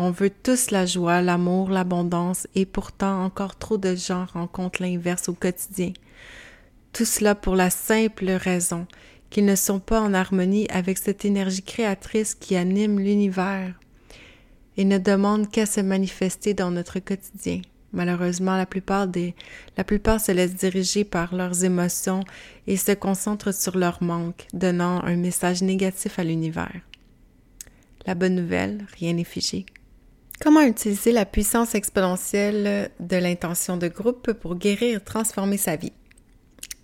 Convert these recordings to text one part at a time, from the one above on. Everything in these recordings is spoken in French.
On veut tous la joie, l'amour, l'abondance, et pourtant encore trop de gens rencontrent l'inverse au quotidien. Tout cela pour la simple raison qu'ils ne sont pas en harmonie avec cette énergie créatrice qui anime l'univers et ne demandent qu'à se manifester dans notre quotidien. Malheureusement, la plupart des, la plupart se laissent diriger par leurs émotions et se concentrent sur leur manque, donnant un message négatif à l'univers. La bonne nouvelle, rien n'est figé. Comment utiliser la puissance exponentielle de l'intention de groupe pour guérir et transformer sa vie?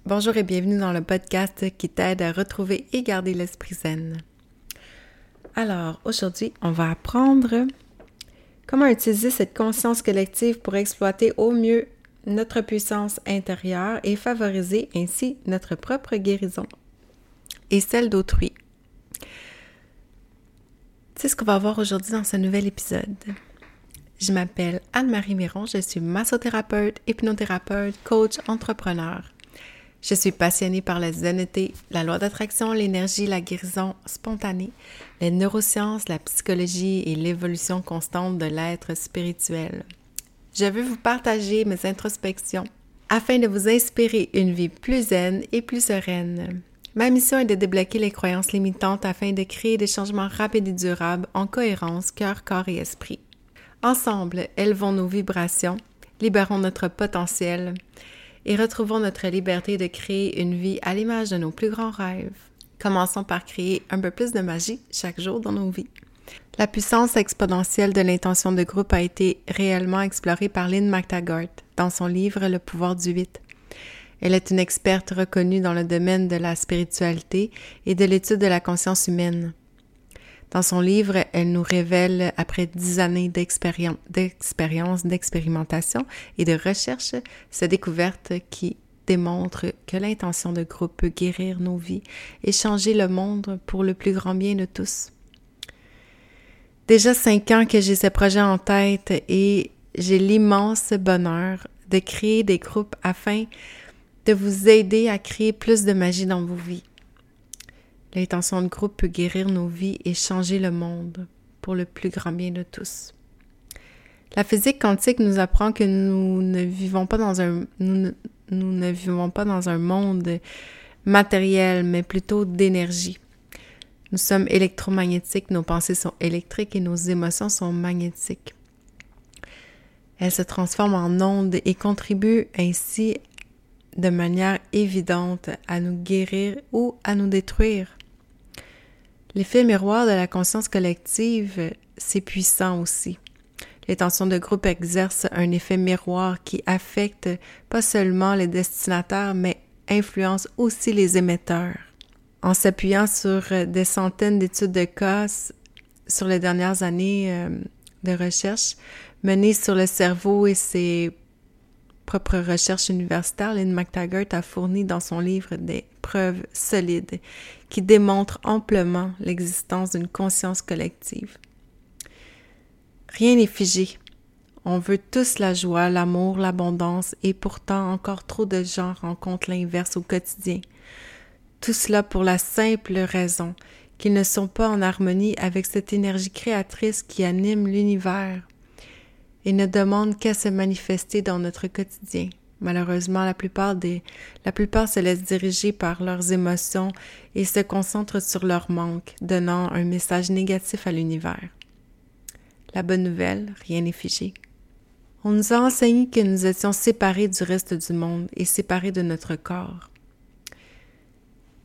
Bonjour et bienvenue dans le podcast qui t'aide à retrouver et garder l'esprit zen. Alors, aujourd'hui, on va apprendre comment utiliser cette conscience collective pour exploiter au mieux notre puissance intérieure et favoriser ainsi notre propre guérison et celle d'autrui. C'est ce qu'on va voir aujourd'hui dans ce nouvel épisode. Je m'appelle Anne-Marie Miron, je suis massothérapeute, hypnothérapeute, coach, entrepreneur. Je suis passionnée par la zenité, la loi d'attraction, l'énergie, la guérison spontanée, les neurosciences, la psychologie et l'évolution constante de l'être spirituel. Je veux vous partager mes introspections afin de vous inspirer une vie plus zen et plus sereine. Ma mission est de débloquer les croyances limitantes afin de créer des changements rapides et durables en cohérence cœur, corps et esprit. Ensemble, élevons nos vibrations, libérons notre potentiel et retrouvons notre liberté de créer une vie à l'image de nos plus grands rêves. Commençons par créer un peu plus de magie chaque jour dans nos vies. La puissance exponentielle de l'intention de groupe a été réellement explorée par Lynn McTaggart dans son livre Le pouvoir du 8. Elle est une experte reconnue dans le domaine de la spiritualité et de l'étude de la conscience humaine. Dans son livre, elle nous révèle, après dix années d'expérience, d'expérimentation et de recherche, sa découverte qui démontre que l'intention de groupe peut guérir nos vies et changer le monde pour le plus grand bien de tous. Déjà cinq ans que j'ai ce projet en tête et j'ai l'immense bonheur de créer des groupes afin de vous aider à créer plus de magie dans vos vies. L'intention de groupe peut guérir nos vies et changer le monde pour le plus grand bien de tous. La physique quantique nous apprend que nous ne vivons pas dans un nous ne, vivons pas dans un monde matériel, mais plutôt d'énergie. Nous sommes électromagnétiques, nos pensées sont électriques et nos émotions sont magnétiques. Elles se transforment en ondes et contribuent ainsi de manière évidente à nous guérir ou à nous détruire. L'effet miroir de la conscience collective, c'est puissant aussi. Les tensions de groupe exercent un effet miroir qui affecte pas seulement les destinataires, mais influence aussi les émetteurs. En s'appuyant sur des centaines d'études de cas sur les dernières années euh, de recherche menées sur le cerveau et ses propres recherches universitaires, Lynn McTaggart a fourni dans son livre des preuves solides qui démontrent amplement l'existence d'une conscience collective. Rien n'est figé. On veut tous la joie, l'amour, l'abondance, et pourtant encore trop de gens rencontrent l'inverse au quotidien. Tout cela pour la simple raison qu'ils ne sont pas en harmonie avec cette énergie créatrice qui anime l'univers et ne demandent qu'à se manifester dans notre quotidien. Malheureusement, la plupart des, la plupart se laissent diriger par leurs émotions et se concentrent sur leur manque, donnant un message négatif à l'univers. La bonne nouvelle, rien n'est figé. On nous a enseigné que nous étions séparés du reste du monde et séparés de notre corps.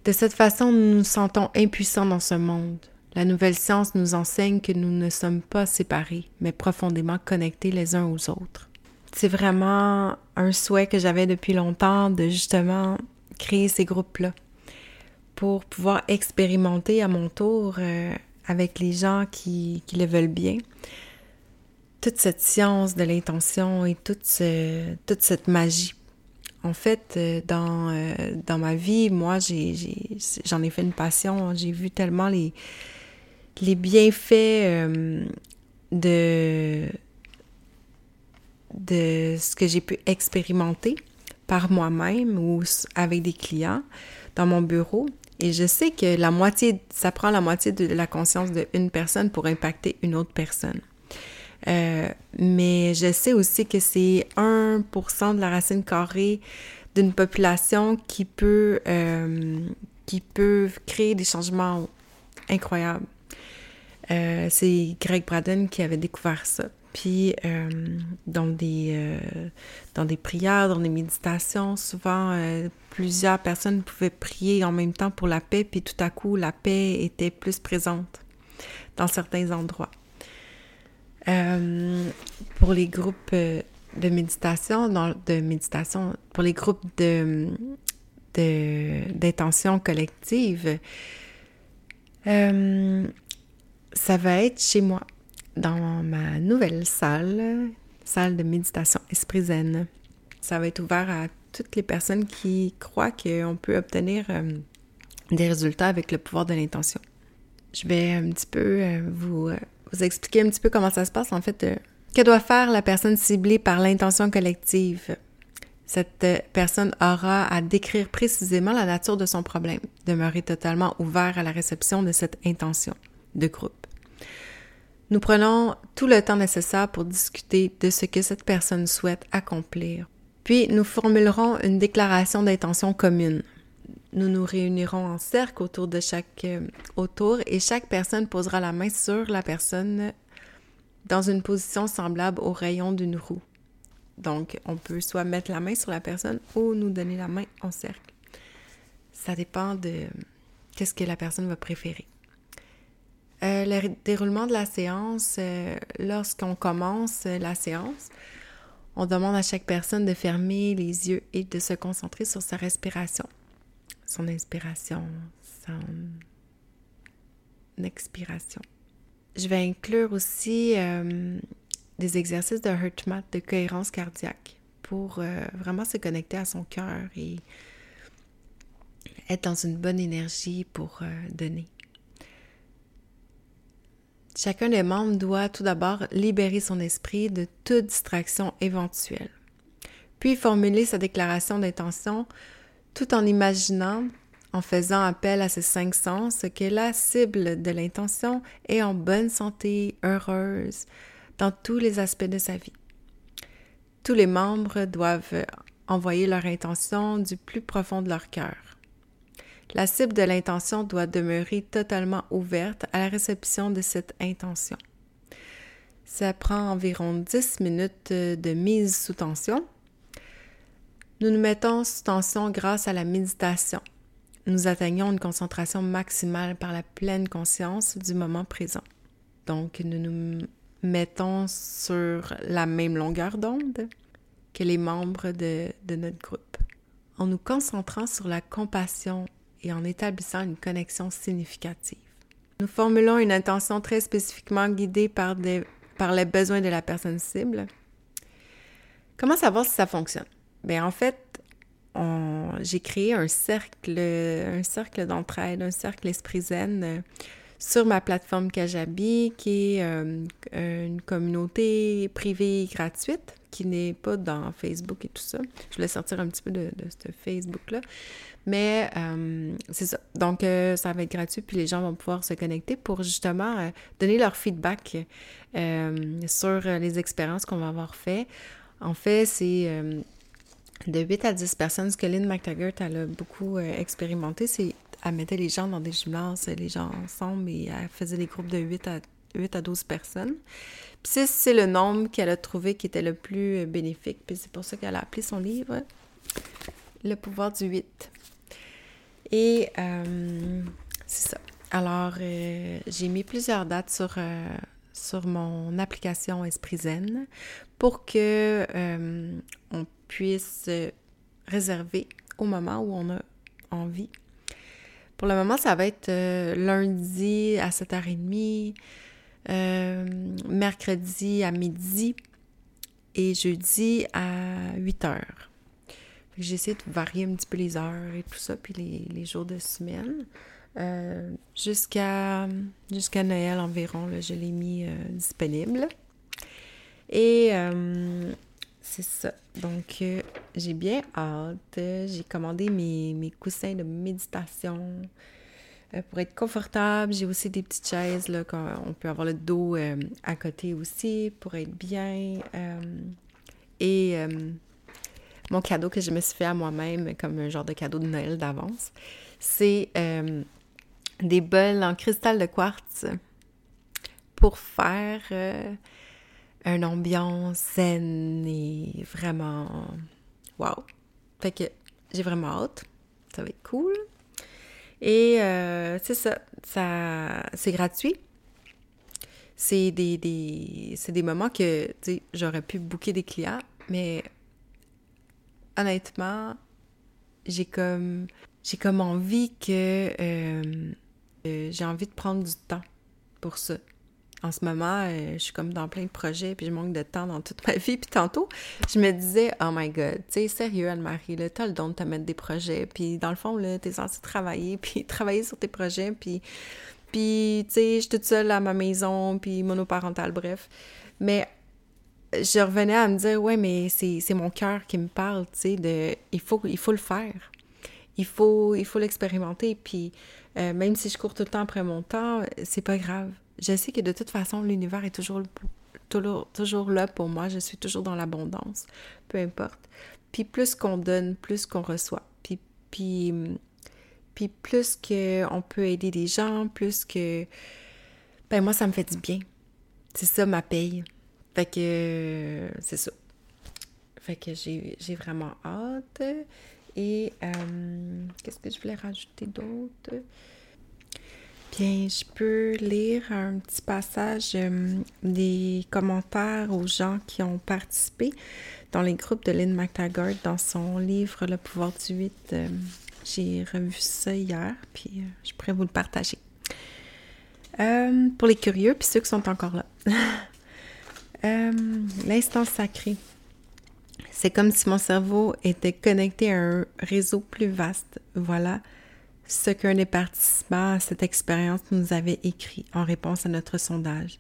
De cette façon, nous nous sentons impuissants dans ce monde. La nouvelle science nous enseigne que nous ne sommes pas séparés, mais profondément connectés les uns aux autres. C'est vraiment un souhait que j'avais depuis longtemps de justement créer ces groupes-là pour pouvoir expérimenter à mon tour euh, avec les gens qui, qui, le veulent bien toute cette science de l'intention et toute, toute cette magie. En fait, euh, dans, euh, dans ma vie, moi, j'en ai, fait une passion. J'ai vu tellement les, les bienfaits de, de ce que j'ai pu expérimenter par moi-même ou avec des clients dans mon bureau. Et je sais que la moitié, ça prend la moitié de la conscience d'une personne pour impacter une autre personne. mais je sais aussi que c'est 1% de la racine carrée d'une population qui peut, qui peut créer des changements incroyables. C'est Greg Braden qui avait découvert ça. Puis euh, dans, des, euh, dans des prières, dans des méditations, souvent euh, plusieurs personnes pouvaient prier en même temps pour la paix, puis tout à coup la paix était plus présente dans certains endroits. pour les groupes de méditation, dans, de méditation, pour les groupes de d'intention collective, ça va être chez moi dans ma nouvelle salle, salle de méditation Esprit Zen. Ça va être ouvert à toutes les personnes qui croient qu'on peut obtenir euh, des résultats avec le pouvoir de l'intention. Je vais un petit peu euh, vous, euh, vous, expliquer un petit peu comment ça se passe. En fait, que doit faire la personne ciblée par l'intention collective? Cette personne aura à décrire précisément la nature de son problème, demeurer totalement ouvert à la réception de cette intention de groupe. Nous prenons tout le temps nécessaire pour discuter de ce que cette personne souhaite accomplir. Puis nous formulerons une déclaration d'intention commune. Nous nous réunirons en cercle autour de chaque euh, autour et chaque personne posera la main sur la personne dans une position semblable au rayon d'une roue. Donc, on peut soit mettre la main sur la personne ou nous donner la main en cercle. Ça dépend de qu'est-ce que la personne va préférer. Euh, le déroulement de la séance, euh, lorsqu'on commence la séance, on demande à chaque personne de fermer les yeux et de se concentrer sur sa respiration, son inspiration, son expiration. Je vais inclure aussi euh, des exercices de HeartMath de cohérence cardiaque pour vraiment se connecter à son cœur et être dans une bonne énergie pour donner. Chacun des membres doit tout d'abord libérer son esprit de toute distraction éventuelle, puis formuler sa déclaration d'intention tout en imaginant, en faisant appel à ses cinq sens, que la cible de l'intention est en bonne santé, heureuse, dans tous les aspects de sa vie. Tous les membres doivent envoyer leur intention du plus profond de leur cœur. La cible de l'intention doit demeurer totalement ouverte à la réception de cette intention. Ça prend environ 10 minutes de mise sous tension. Nous nous mettons sous tension grâce à la méditation. Nous atteignons une concentration maximale par la pleine conscience du moment présent. Donc, nous nous mettons sur la même longueur d'onde que les membres de, de notre groupe. En nous concentrant sur la compassion et en établissant une connexion significative. Nous formulons une intention très spécifiquement guidée par, les besoins de la personne cible. Comment savoir si ça fonctionne? Bien, en fait, j'ai créé un cercle, un cercle d'entraide, un cercle esprit zen euh, sur ma plateforme Kajabi, qui est euh, une communauté privée gratuite, qui n'est pas dans Facebook et tout ça. Je voulais sortir un petit peu de ce Facebook-là. Mais euh, c'est ça. Donc, euh, ça va être gratuit, puis les gens vont pouvoir se connecter pour justement euh, donner leur feedback sur les expériences qu'on va avoir fait. En fait, c'est de 8 à 10 personnes. Ce que Lynn McTaggart, elle a beaucoup expérimenté, c'est elle mettait les gens dans des gymnases, les gens ensemble, et elle faisait des groupes de 8 à, 8 à 12 personnes. Puis c'est le nombre qu'elle a trouvé qui était le plus bénéfique. Puis c'est pour ça qu'elle a appelé son livre Le pouvoir du 8. Et euh, c'est ça. Alors, euh, j'ai mis plusieurs dates sur, euh, sur mon application Esprit Zen pour que on puisse réserver au moment où on a envie. Pour le moment, ça va être lundi à 7h30, mercredi à midi et jeudi à 8h. J'essaie de varier un petit peu les heures et tout ça, puis les, jours de semaine. Euh, jusqu'à Noël environ, là, je l'ai mis euh, disponible. Et euh, c'est ça. Donc, j'ai bien hâte. J'ai commandé mes, mes, coussins de méditation. pour être confortable. J'ai aussi des petites chaises, là, on peut avoir le dos à côté aussi pour être bien. et mon cadeau que je me suis fait à moi-même, comme un genre de cadeau de Noël d'avance, c'est des bols en cristal de quartz pour faire une ambiance zen et vraiment wow. Fait que j'ai vraiment hâte. Ça va être cool. Et euh, c'est ça, ça c'est gratuit. C'est des, des, des moments que j'aurais pu booker des clients, mais honnêtement, j'ai comme j'ai comme envie que euh, euh, j'ai envie de prendre du temps pour ça en ce moment, euh, je suis comme dans plein de projets, puis je manque de temps dans toute ma vie. Puis tantôt, je me disais, oh my god, tu sais, sérieux, Anne-Marie, t'as le don de te mettre des projets. Puis dans le fond, là, t'es censée travailler, puis travailler sur tes projets, puis, puis tu sais, je suis toute seule à ma maison, puis monoparentale, bref. Mais je revenais à me dire, ouais, mais c'est mon cœur qui me parle, tu sais, de, il faut, il faut le faire. Il faut, il faut l'expérimenter, puis euh, même si je cours tout le temps après mon temps, c'est pas grave je sais que de toute façon, l'univers est toujours, toujours, toujours là pour moi. Je suis toujours dans l'abondance, peu importe. Puis plus qu'on donne, plus qu'on reçoit. Puis, puis, puis plus qu'on peut aider des gens, plus que... Ben moi, ça me fait du bien. C'est ça ma paye. Fait que c'est ça. Fait que j'ai vraiment hâte. Et euh, qu'est-ce que je voulais rajouter d'autre? Bien, je peux lire un petit passage euh, des commentaires aux gens qui ont participé dans les groupes de Lynn McTaggart dans son livre Le pouvoir du 8. Euh, j'ai revu ça hier, puis euh, je pourrais vous le partager. pour les curieux, puis ceux qui sont encore là. L'instant sacré. C'est comme si mon cerveau était connecté à un réseau plus vaste. Voilà ce qu'un des participants à cette expérience nous avait écrit en réponse à notre sondage,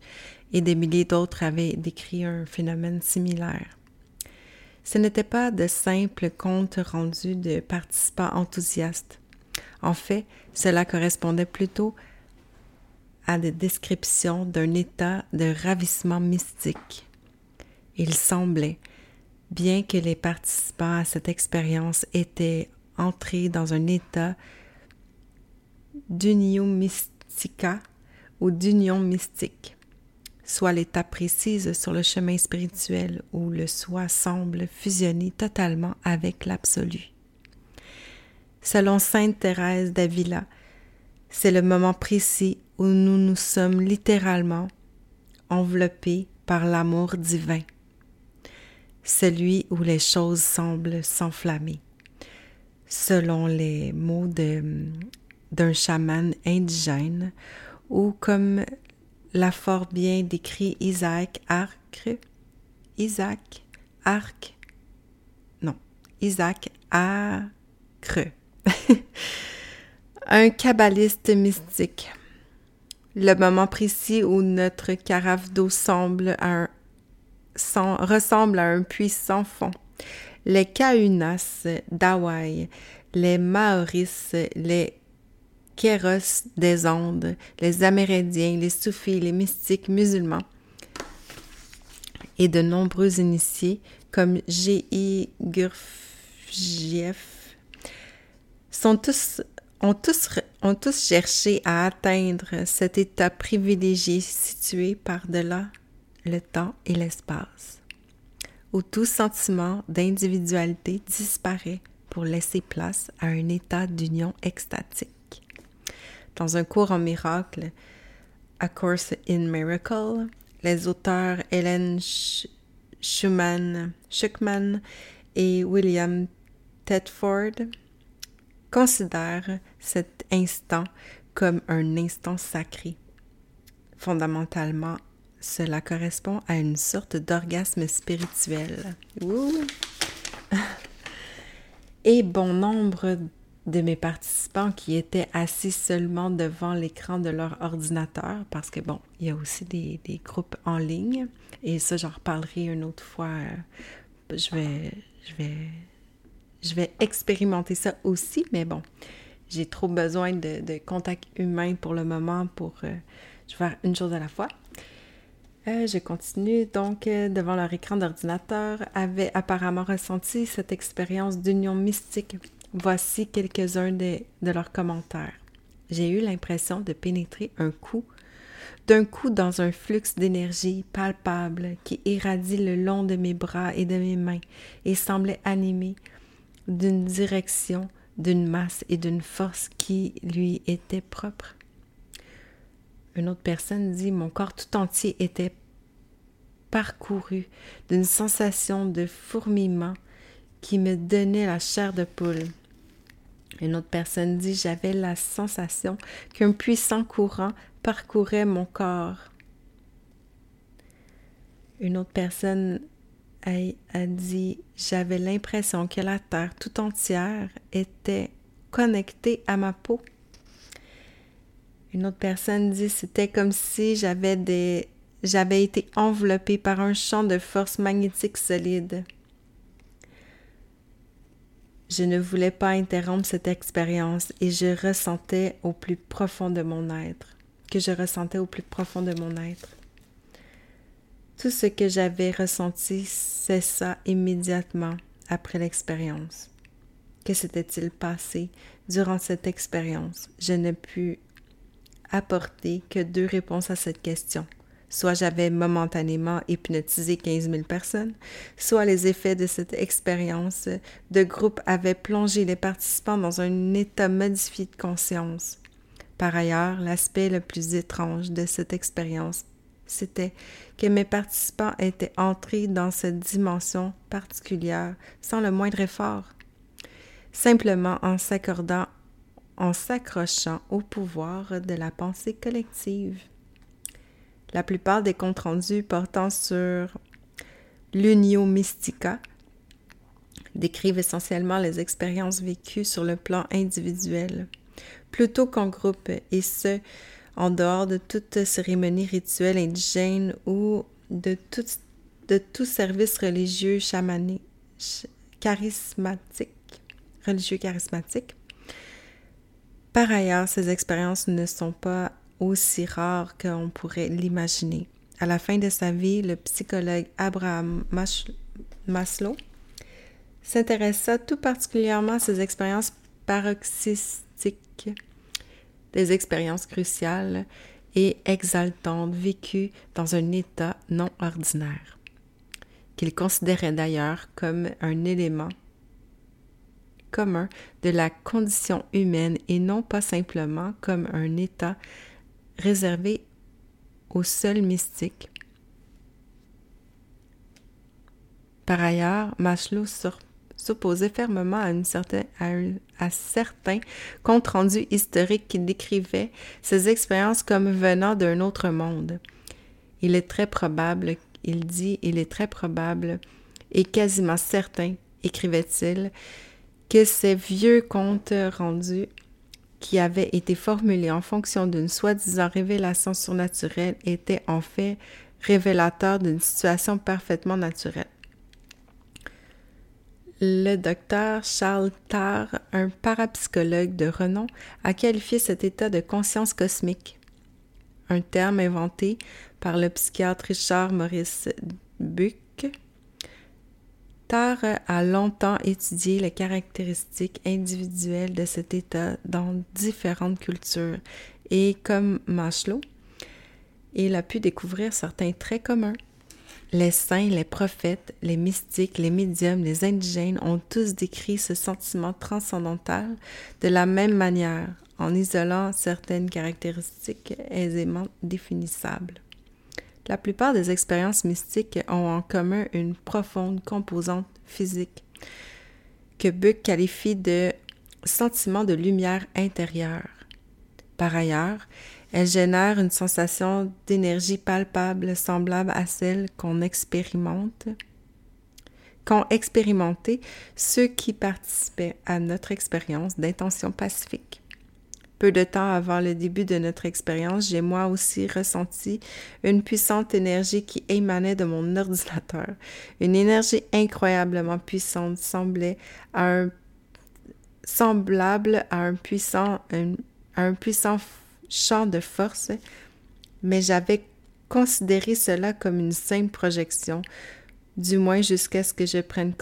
et des milliers d'autres avaient décrit un phénomène similaire. Ce n'était pas de simples comptes rendus de participants enthousiastes. En fait, cela correspondait plutôt à des descriptions d'un état de ravissement mystique. Il semblait, bien que les participants à cette expérience étaient entrés dans un état d'union mystica ou d'union mystique, soit l'étape précise sur le chemin spirituel où le soi semble fusionner totalement avec l'absolu. Selon Sainte Thérèse d'Avila, c'est le moment précis où nous nous sommes littéralement enveloppés par l'amour divin, celui où les choses semblent s'enflammer. Selon les mots d'un chaman indigène, ou comme l'a fort bien décrit Isaac Arc, Isaac Arc, non, Isaac Acre, un kabbaliste mystique. Le moment précis où notre carafe d'eau semble ressemble à un puits sans fond. Les Kaunas d'Hawaï, les Maoris, les Kéros des Ondes, les Amérindiens, les Soufis, les mystiques musulmans et de nombreux initiés comme G.I. Gurdjieff sont tous, ont, tous, ont tous cherché à atteindre cet état privilégié situé par-delà le temps et l'espace, où tout sentiment d'individualité disparaît pour laisser place à un état d'union extatique. Dans un cours en miracle, A Course in Miracle, les auteurs Helen Schumann, et William Tedford considèrent cet instant comme un instant sacré. Fondamentalement, cela correspond à une sorte d'orgasme spirituel. Et bon nombre de mes participants qui étaient assis seulement devant l'écran de leur ordinateur, parce que bon, il y a aussi des, groupes en ligne, et ça j'en reparlerai une autre fois. Je vais, je vais, je vais expérimenter ça aussi, mais bon, j'ai trop besoin de, contact humain pour le moment pour vais faire une chose à la fois. je continue donc devant leur écran d'ordinateur, avait apparemment ressenti cette expérience d'union mystique. Voici quelques-uns de leurs commentaires. J'ai eu l'impression de pénétrer un coup d'un coup dans un flux d'énergie palpable qui irradie le long de mes bras et de mes mains et semblait animé d'une direction, d'une masse et d'une force qui lui était propre. Une autre personne dit Mon corps tout entier était parcouru d'une sensation de fourmillement qui me donnait la chair de poule. Une autre personne dit J'avais la sensation qu'un puissant courant parcourait mon corps. Une autre personne a, dit J'avais l'impression que la terre tout entière était connectée à ma peau. Une autre personne dit C'était comme si j'avais. J'avais été enveloppée par un champ de force magnétique solide. Je ne voulais pas interrompre cette expérience et je ressentais au plus profond de mon être, que je ressentais au plus profond de mon être. Tout ce que j'avais ressenti cessa immédiatement après l'expérience. Que s'était-il passé durant cette expérience? Je ne pus apporter que deux réponses à cette question. Soit j'avais momentanément hypnotisé 15 000 personnes, soit les effets de cette expérience de groupe avaient plongé les participants dans un état modifié de conscience. Par ailleurs, l'aspect le plus étrange de cette expérience, c'était que mes participants étaient entrés dans cette dimension particulière sans le moindre effort, simplement en s'accordant, en s'accrochant au pouvoir de la pensée collective. La plupart des comptes rendus portant sur l'unio mystica décrivent essentiellement les expériences vécues sur le plan individuel, plutôt qu'en groupe, et ce, en dehors de toute cérémonie rituelle indigène ou de tout, service religieux charismatique, religieux charismatique. Par ailleurs, ces expériences ne sont pas aussi rare qu'on pourrait l'imaginer. À la fin de sa vie, le psychologue Abraham Maslow s'intéressa tout particulièrement à ces expériences paroxystiques, des expériences cruciales et exaltantes vécues dans un état non ordinaire, qu'il considérait d'ailleurs comme un élément commun de la condition humaine et non pas simplement comme un état réservé aux seuls mystiques. Par ailleurs, Maslow s'opposait fermement à, une certaine, à, certains comptes rendus historiques qui décrivaient ces expériences comme venant d'un autre monde. Il est très probable, il dit, il est très probable et quasiment certain, écrivait-il, que ces vieux contes rendus qui avait été formulé en fonction d'une soi-disant révélation surnaturelle était en fait révélateur d'une situation parfaitement naturelle. Le docteur Charles Tarr, un parapsychologue de renom, a qualifié cet état de conscience cosmique, un terme inventé par le psychiatre Richard Maurice Buck Tarr a longtemps étudié les caractéristiques individuelles de cet état dans différentes cultures et, comme Maslow, il a pu découvrir certains traits communs. Les saints, les prophètes, les mystiques, les médiums, les indigènes ont tous décrit ce sentiment transcendantal de la même manière, en isolant certaines caractéristiques aisément définissables. La plupart des expériences mystiques ont en commun une profonde composante physique que Buck qualifie de sentiment de lumière intérieure. Par ailleurs, elles génèrent une sensation d'énergie palpable semblable à celle qu'on expérimente qu'ont expérimenté ceux qui participaient à notre expérience d'intention pacifique. Peu de temps avant le début de notre expérience, j'ai moi aussi ressenti une puissante énergie qui émanait de mon ordinateur. Une énergie incroyablement puissante semblait à un semblable à un puissant, un puissant champ de force, mais j'avais considéré cela comme une simple projection, du moins jusqu'à ce que je prenne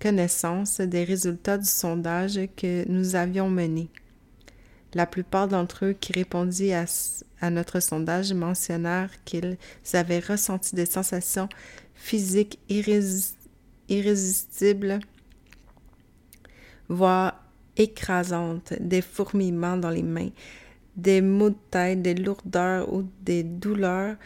connaissance des résultats du sondage que nous avions mené. La plupart d'entre eux qui répondirent à, notre sondage mentionnèrent qu'ils avaient ressenti des sensations physiques irrésistibles, voire écrasantes, des fourmillements dans les mains, des maux de tête, des lourdeurs ou des douleurs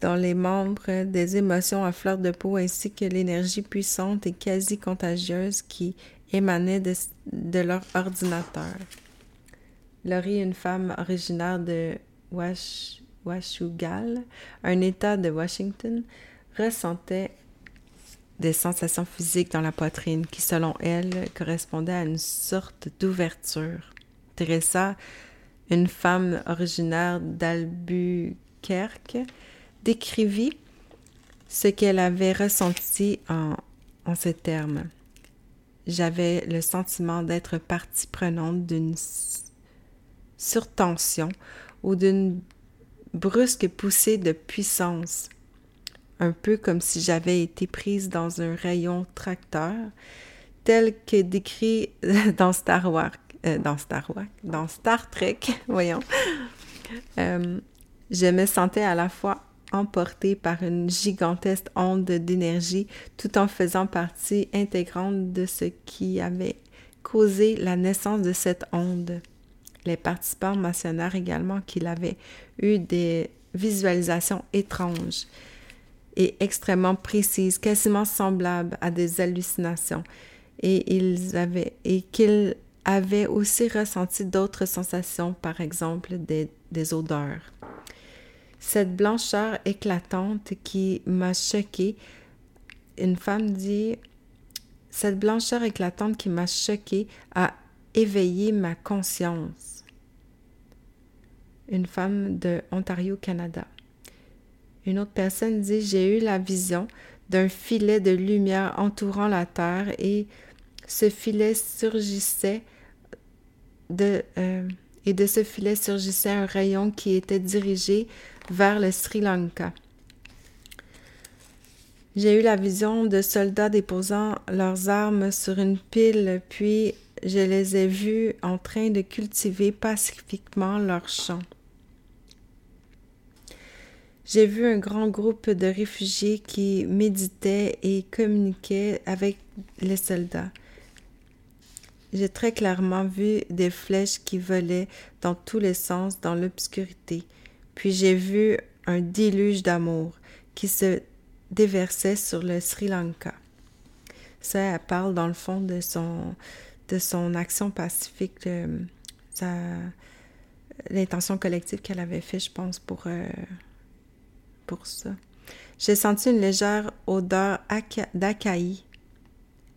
dans les membres, des émotions à fleur de peau ainsi que l'énergie puissante et quasi contagieuse qui émanait de, leur ordinateur. Laurie, une femme originaire de Wash, un État de Washington, ressentait des sensations physiques dans la poitrine qui, selon elle, correspondaient à une sorte d'ouverture. Teresa une femme originaire d'Albuquerque, décrivit ce qu'elle avait ressenti en, en ces termes. J'avais le sentiment d'être partie prenante d'une surtension ou d'une brusque poussée de puissance, un peu comme si j'avais été prise dans un rayon tracteur, tel que décrit dans Star Wars. Euh, dans Star Wars, dans Star Trek, voyons, euh, je me sentais à la fois emportée par une gigantesque onde d'énergie tout en faisant partie intégrante de ce qui avait causé la naissance de cette onde. Les participants mentionnèrent également qu'il avait eu des visualisations étranges et extrêmement précises, quasiment semblables à des hallucinations, et ils avaient et qu'ils avait aussi ressenti d'autres sensations, par exemple des, des odeurs. Cette blancheur éclatante qui m'a choquée, une femme dit Cette blancheur éclatante qui m'a choquée a éveillé ma conscience. Une femme de Ontario, Canada. Une autre personne dit J'ai eu la vision d'un filet de lumière entourant la terre et ce filet surgissait de, euh, et de ce filet surgissait un rayon qui était dirigé vers le Sri Lanka. J'ai eu la vision de soldats déposant leurs armes sur une pile, puis je les ai vus en train de cultiver pacifiquement leurs champs. J'ai vu un grand groupe de réfugiés qui méditaient et communiquaient avec les soldats. J'ai très clairement vu des flèches qui volaient dans tous les sens dans l'obscurité. Puis j'ai vu un déluge d'amour qui se déversait sur le Sri Lanka. Ça, elle parle dans le fond de son, de son action pacifique, de l'intention collective qu'elle avait fait, je pense, pour, euh, pour ça. J'ai senti une légère odeur d'acaï,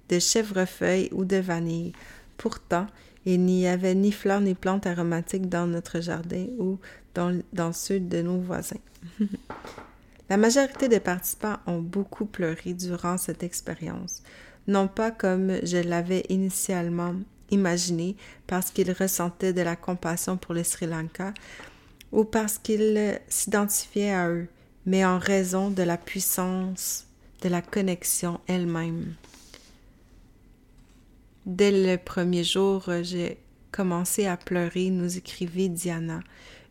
de chèvrefeuille ou de vanille. Pourtant, il n'y avait ni fleurs ni plantes aromatiques dans notre jardin ou dans, ceux de nos voisins. La majorité des participants ont beaucoup pleuré durant cette expérience, non pas comme je l'avais initialement imaginé parce qu'ils ressentaient de la compassion pour le Sri Lanka ou parce qu'ils s'identifiaient à eux, mais en raison de la puissance de la connexion elle-même. Dès le premier jour, euh, j'ai commencé à pleurer, nous écrivait Diana,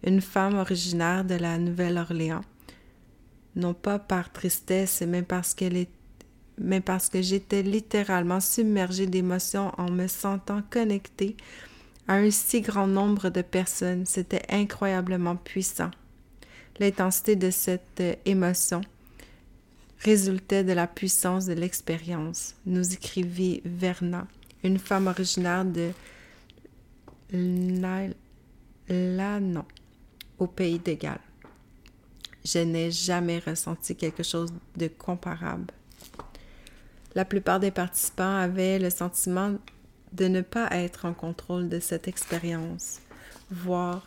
une femme originaire de la Nouvelle-Orléans. Non pas par tristesse, mais parce que j'étais littéralement submergée d'émotions en me sentant connectée à un si grand nombre de personnes. C'était incroyablement puissant. L'intensité de cette euh, émotion résultait de la puissance de l'expérience, nous écrivit Verna une femme originaire de Lanon, au pays de Galles. Je n'ai jamais ressenti quelque chose de comparable. La plupart des participants avaient le sentiment de ne pas être en contrôle de cette expérience, voire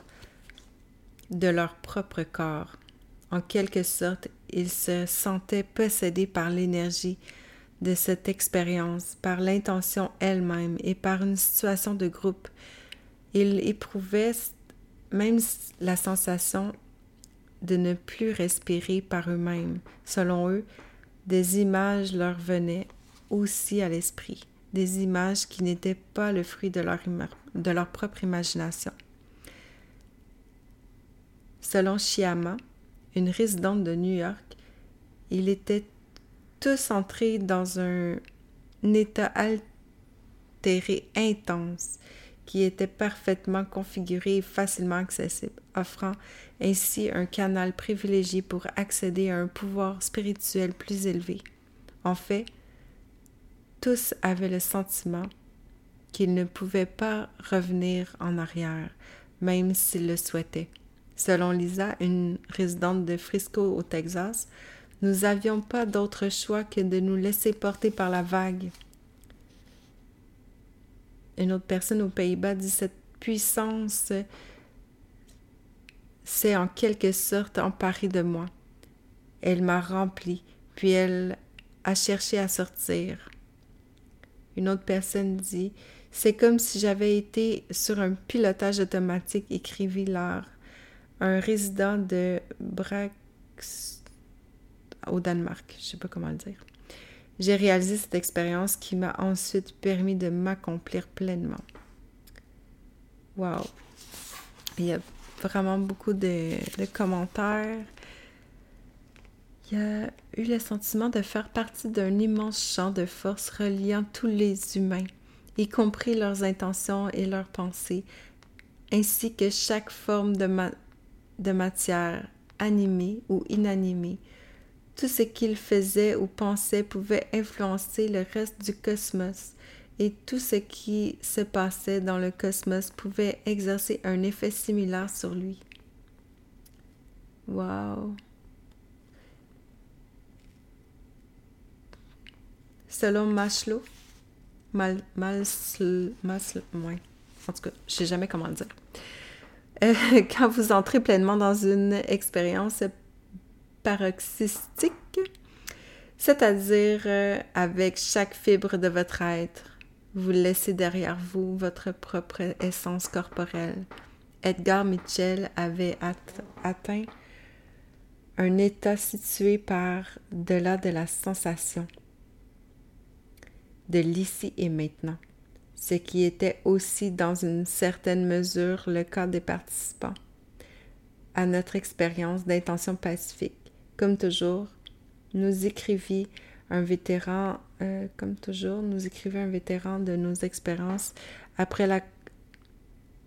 de leur propre corps. En quelque sorte, ils se sentaient possédés par l'énergie de cette expérience par l'intention elle-même et par une situation de groupe. Ils éprouvaient même la sensation de ne plus respirer par eux-mêmes. Selon eux, des images leur venaient aussi à l'esprit, des images qui n'étaient pas le fruit de leur, de leur propre imagination. Selon Shyama, une résidente de New York, ils étaient tous entrés dans un état altéré intense qui était parfaitement configuré et facilement accessible, offrant ainsi un canal privilégié pour accéder à un pouvoir spirituel plus élevé. En fait, tous avaient le sentiment qu'ils ne pouvaient pas revenir en arrière, même s'ils le souhaitaient. Selon Lisa, une résidente de Frisco au Texas, nous n'avions pas d'autre choix que de nous laisser porter par la vague. Une autre personne aux Pays-Bas dit cette puissance s'est en quelque sorte emparée de moi. Elle m'a rempli, puis elle a cherché à sortir. Une autre personne dit C'est comme si j'avais été sur un pilotage automatique, écrivit Laure, un résident de Brax au Danemark. Je sais pas comment le dire. J'ai réalisé cette expérience qui m'a ensuite permis de m'accomplir pleinement. Wow! Il y a vraiment beaucoup de, commentaires. Il y a eu le sentiment de faire partie d'un immense champ de force reliant tous les humains, y compris leurs intentions et leurs pensées, ainsi que chaque forme de matière, animée ou inanimée, tout ce qu'il faisait ou pensait pouvait influencer le reste du cosmos, et tout ce qui se passait dans le cosmos pouvait exercer un effet similaire sur lui. Wow! Selon Maslow, mal, ouais. en tout cas, je sais jamais comment le dire. Euh, quand vous entrez pleinement dans une expérience paroxystique, c'est-à-dire euh, avec chaque fibre de votre être. Vous laissez derrière vous votre propre essence corporelle. Edgar Mitchell avait atteint un état situé par delà de la sensation, de l'ici et maintenant, ce qui était aussi dans une certaine mesure le cas des participants à notre expérience d'intention pacifique. Comme toujours, nous écrivit un vétéran, euh, comme toujours, nous écrivait un vétéran de nos expériences après la,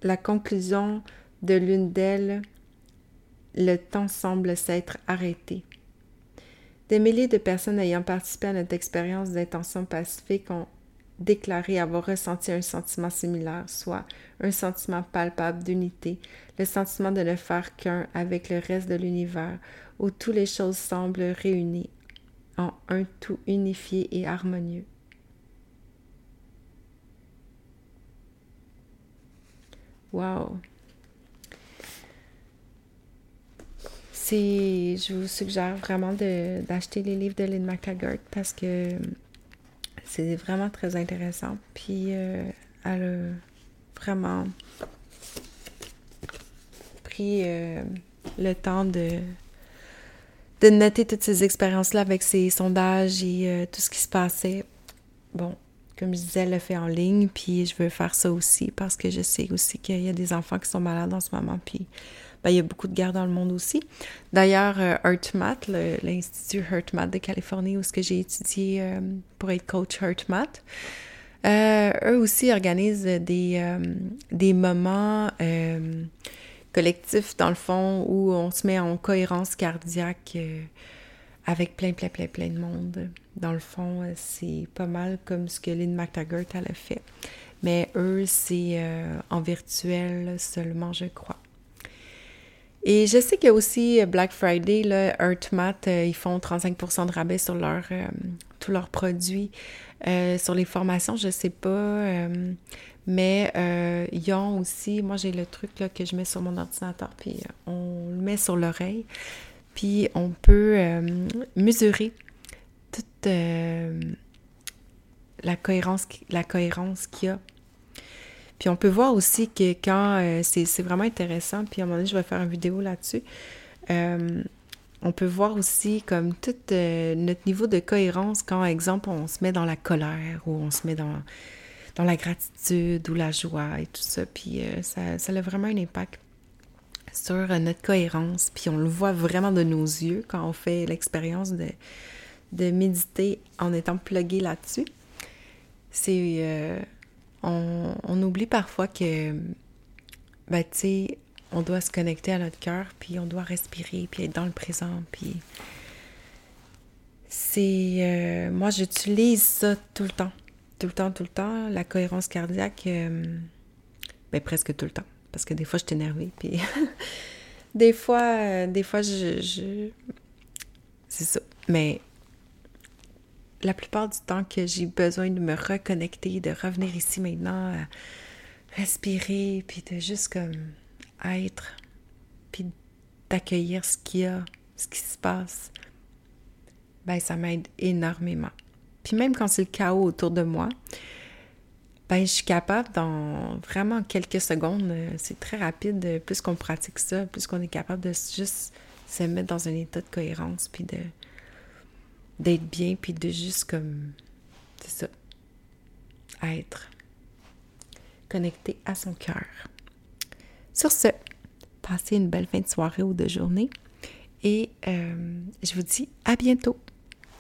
la conclusion de l'une d'elles, le temps semble s'être arrêté. Des milliers de personnes ayant participé à notre expérience d'intention pacifique ont déclaré avoir ressenti un sentiment similaire, soit un sentiment palpable d'unité, le sentiment de ne faire qu'un avec le reste de l'univers, où toutes les choses semblent réunies en un tout unifié et harmonieux. Wow! Je vous suggère vraiment d'acheter les livres de Lynn McTaggart parce que c'est vraiment très intéressant. Puis euh, elle a vraiment pris euh, le temps de, de noter toutes ces expériences-là avec ses sondages et euh, tout ce qui se passait. Bon, comme je disais, elle le fait en ligne, puis je veux faire ça aussi parce que je sais aussi qu'il y a des enfants qui sont malades en ce moment, puis ben, il y a beaucoup de guerres dans le monde aussi. D'ailleurs, euh, HeartMath, l'Institut HeartMath de Californie, où ce que j'ai étudié euh, pour être coach HeartMath, eux aussi organisent des, moments collectif, dans le fond, où on se met en cohérence cardiaque euh, avec plein, plein, plein, plein de monde. Dans le fond, euh, c'est pas mal comme ce que Lynn McTaggart a fait. Mais eux, c'est euh, en virtuel seulement, je crois. Et je sais qu'il y a aussi Black Friday, là, EarthMath, ils font 35% de rabais sur leur, tous leurs produits. sur les formations, je sais pas. Mais euh, ils ont aussi, moi j'ai le truc que je mets sur mon ordinateur, puis euh, on le met sur l'oreille, puis on peut euh, mesurer toute la cohérence, la cohérence qu'il y a. Puis on peut voir aussi que quand euh, c'est vraiment intéressant, puis à un moment donné, je vais faire une vidéo là-dessus. Euh, on peut voir aussi comme tout euh, notre niveau de cohérence quand, exemple, on se met dans la colère ou on se met dans, la gratitude ou la joie et tout ça. Puis ça, a vraiment un impact sur notre cohérence. Puis on le voit vraiment de nos yeux quand on fait l'expérience de, de méditer en étant plugué là-dessus. C'est on, oublie parfois que, ben, tu sais, on doit se connecter à notre cœur, puis on doit respirer, puis être dans le présent, puis c'est... Euh, moi, j'utilise ça tout le temps, tout le temps, tout le temps, la cohérence cardiaque, euh, ben, presque tout le temps, parce que des fois, je suis énervée, puis des fois, euh, des fois, je... je... C'est ça. Mais la plupart du temps que j'ai besoin de me reconnecter, de revenir ici maintenant, respirer, puis de juste comme être, puis d'accueillir ce qu'il y a, ce qui se passe, ben ça m'aide énormément. Puis même quand c'est le chaos autour de moi, ben je suis capable dans vraiment quelques secondes, c'est très rapide, plus qu'on pratique ça, plus qu'on est capable de juste se mettre dans un état de cohérence, puis de d'être bien, puis de juste comme, c'est ça, être connecté à son cœur. Sur ce, passez une belle fin de soirée ou de journée et euh, je vous dis à bientôt.